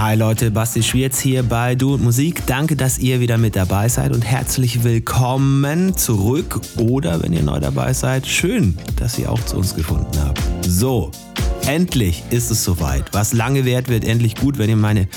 Hi Leute, Basti Schwierz hier bei Du und Musik. Danke, dass ihr wieder mit dabei seid und herzlich willkommen zurück. Oder wenn ihr neu dabei seid, schön, dass ihr auch zu uns gefunden habt. So, endlich ist es soweit. Was lange währt, wird endlich gut, wenn ihr meine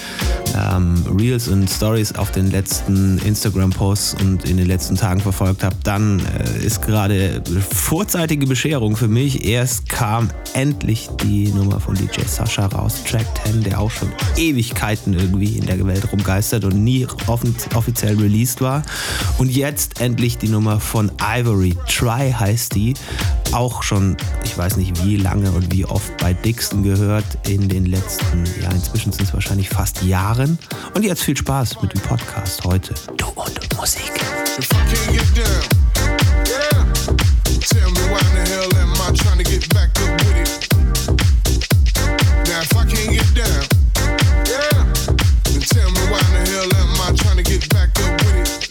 ähm, Reels und Stories auf den letzten Instagram-Posts und in den letzten Tagen verfolgt habt, dann äh, ist gerade vorzeitige Bescherung für mich. Erst kam endlich die Nummer von DJ Sascha raus, Track 10, der auch schon Ewigkeiten irgendwie in der Welt rumgeistert und nie offiziell released war. Und jetzt endlich die Nummer von Ivory, Try heißt die, auch schon, ich weiß nicht wie lange und wie oft bei Dixon gehört in den letzten, ja inzwischen sind es wahrscheinlich fast Jahren. Und jetzt viel Spaß mit dem Podcast heute. Du und Musik. tell me why in the hell am I trying to get back up with it?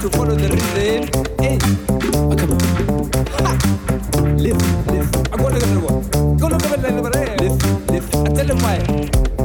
to follow the rhythm. Hey, oh, come on. Ha. Lift, lift. I'm gonna go lift, lift. I tell them why.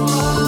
Oh,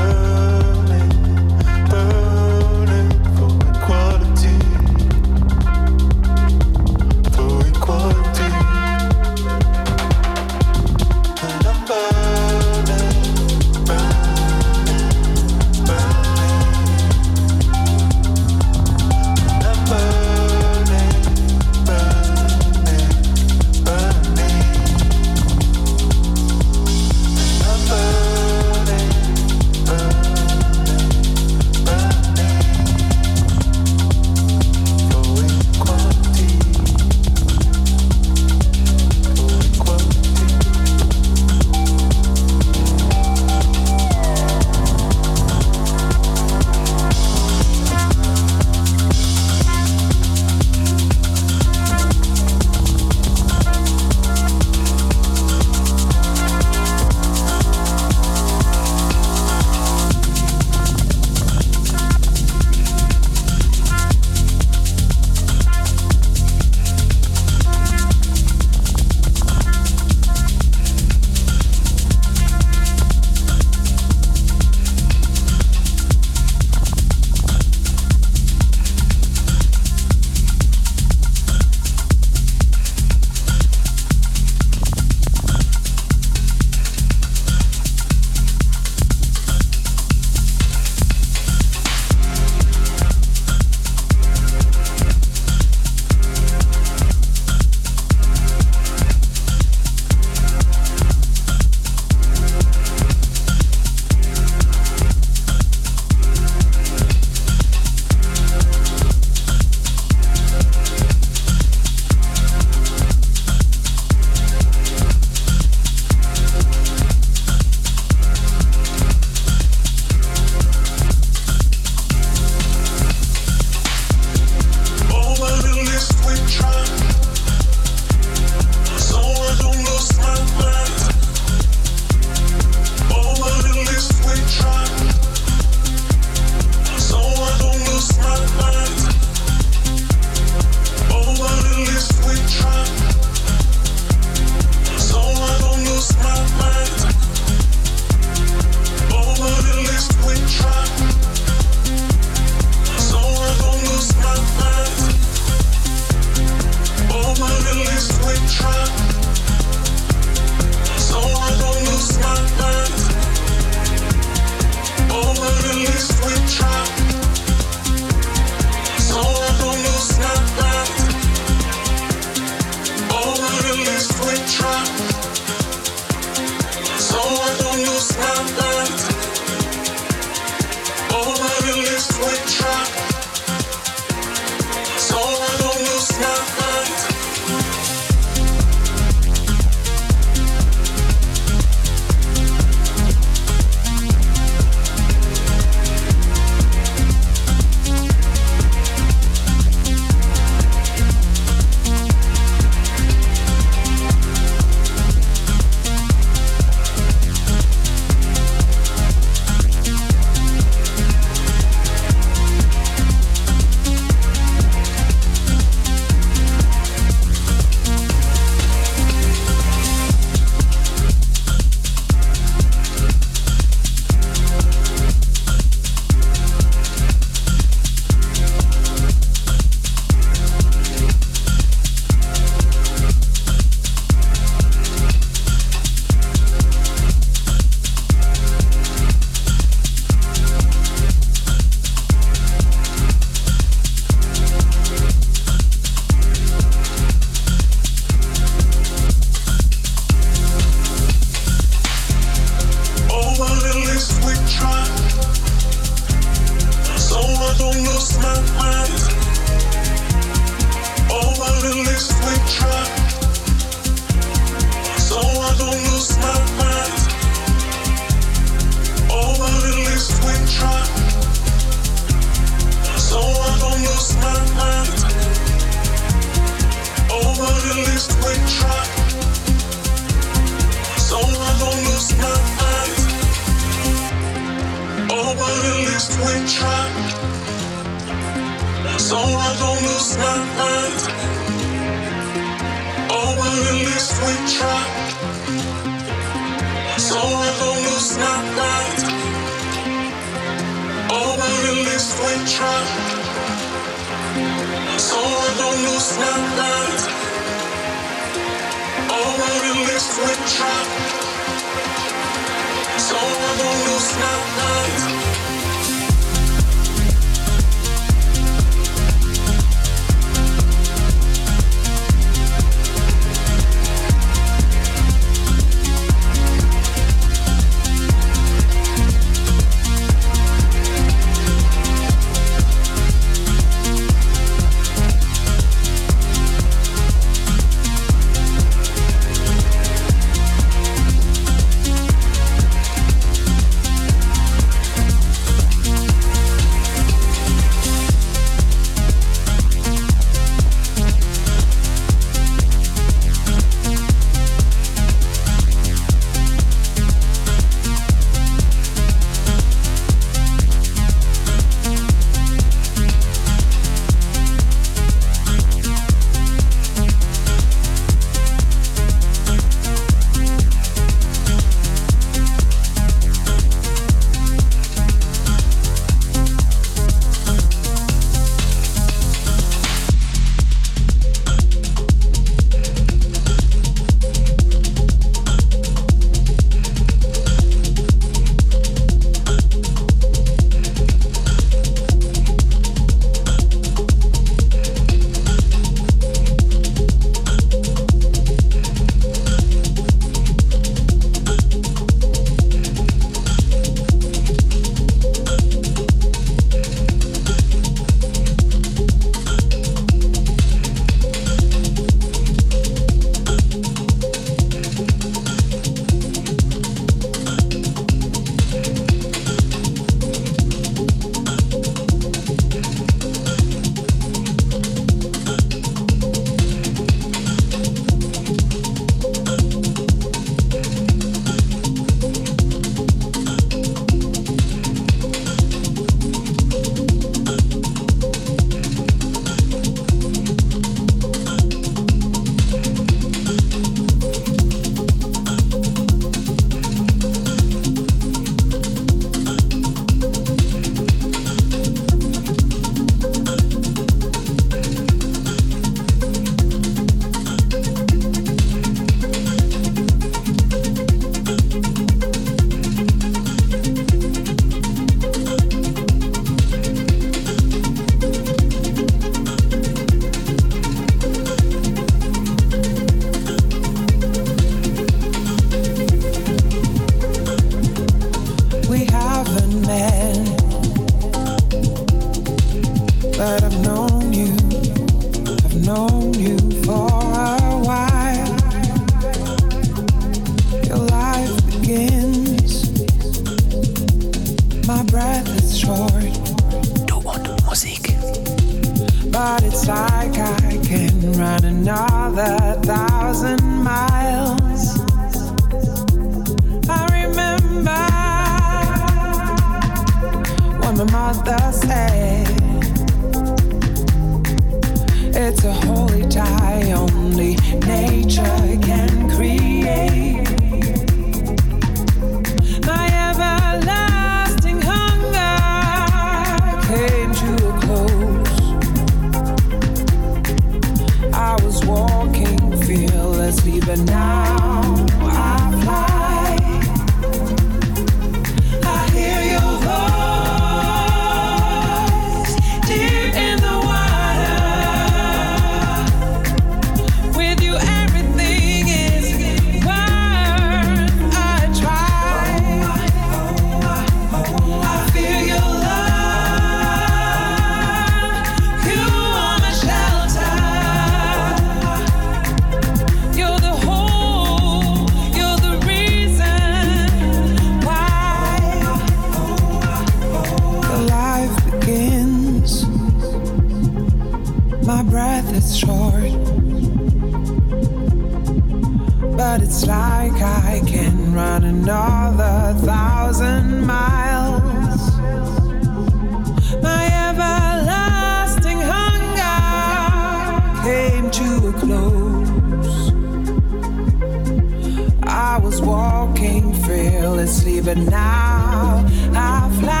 asleep, but now I fly.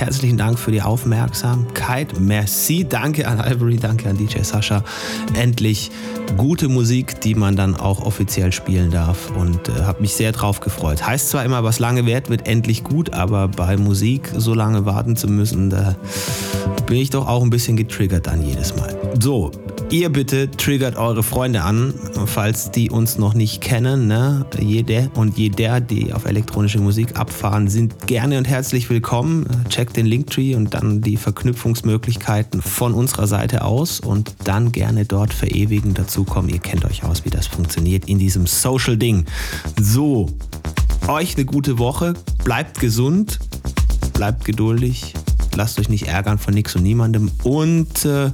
Herzlichen Dank für die Aufmerksamkeit. Merci, danke an Ivory, danke an DJ Sascha. Endlich gute Musik, die man dann auch offiziell spielen darf und äh, habe mich sehr drauf gefreut. Heißt zwar immer, was lange währt, wird endlich gut, aber bei Musik so lange warten zu müssen, da bin ich doch auch ein bisschen getriggert dann jedes Mal. So, Ihr bitte triggert eure Freunde an, falls die uns noch nicht kennen. Ne? Jede und jeder, die auf elektronische Musik abfahren, sind gerne und herzlich willkommen. Checkt den Linktree und dann die Verknüpfungsmöglichkeiten von unserer Seite aus und dann gerne dort verewigen dazukommen. Ihr kennt euch aus, wie das funktioniert in diesem Social-Ding. So, euch eine gute Woche, bleibt gesund, bleibt geduldig, lasst euch nicht ärgern von nichts und niemandem und äh,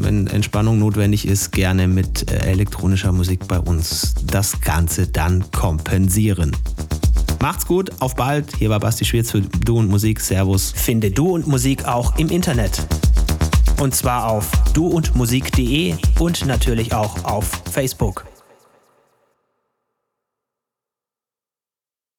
wenn Entspannung notwendig ist, gerne mit äh, elektronischer Musik bei uns das Ganze dann kompensieren. Macht's gut, auf bald. Hier war Basti Schwierz für Du und Musik. Servus. Finde Du und Musik auch im Internet. Und zwar auf duundmusik.de und natürlich auch auf Facebook.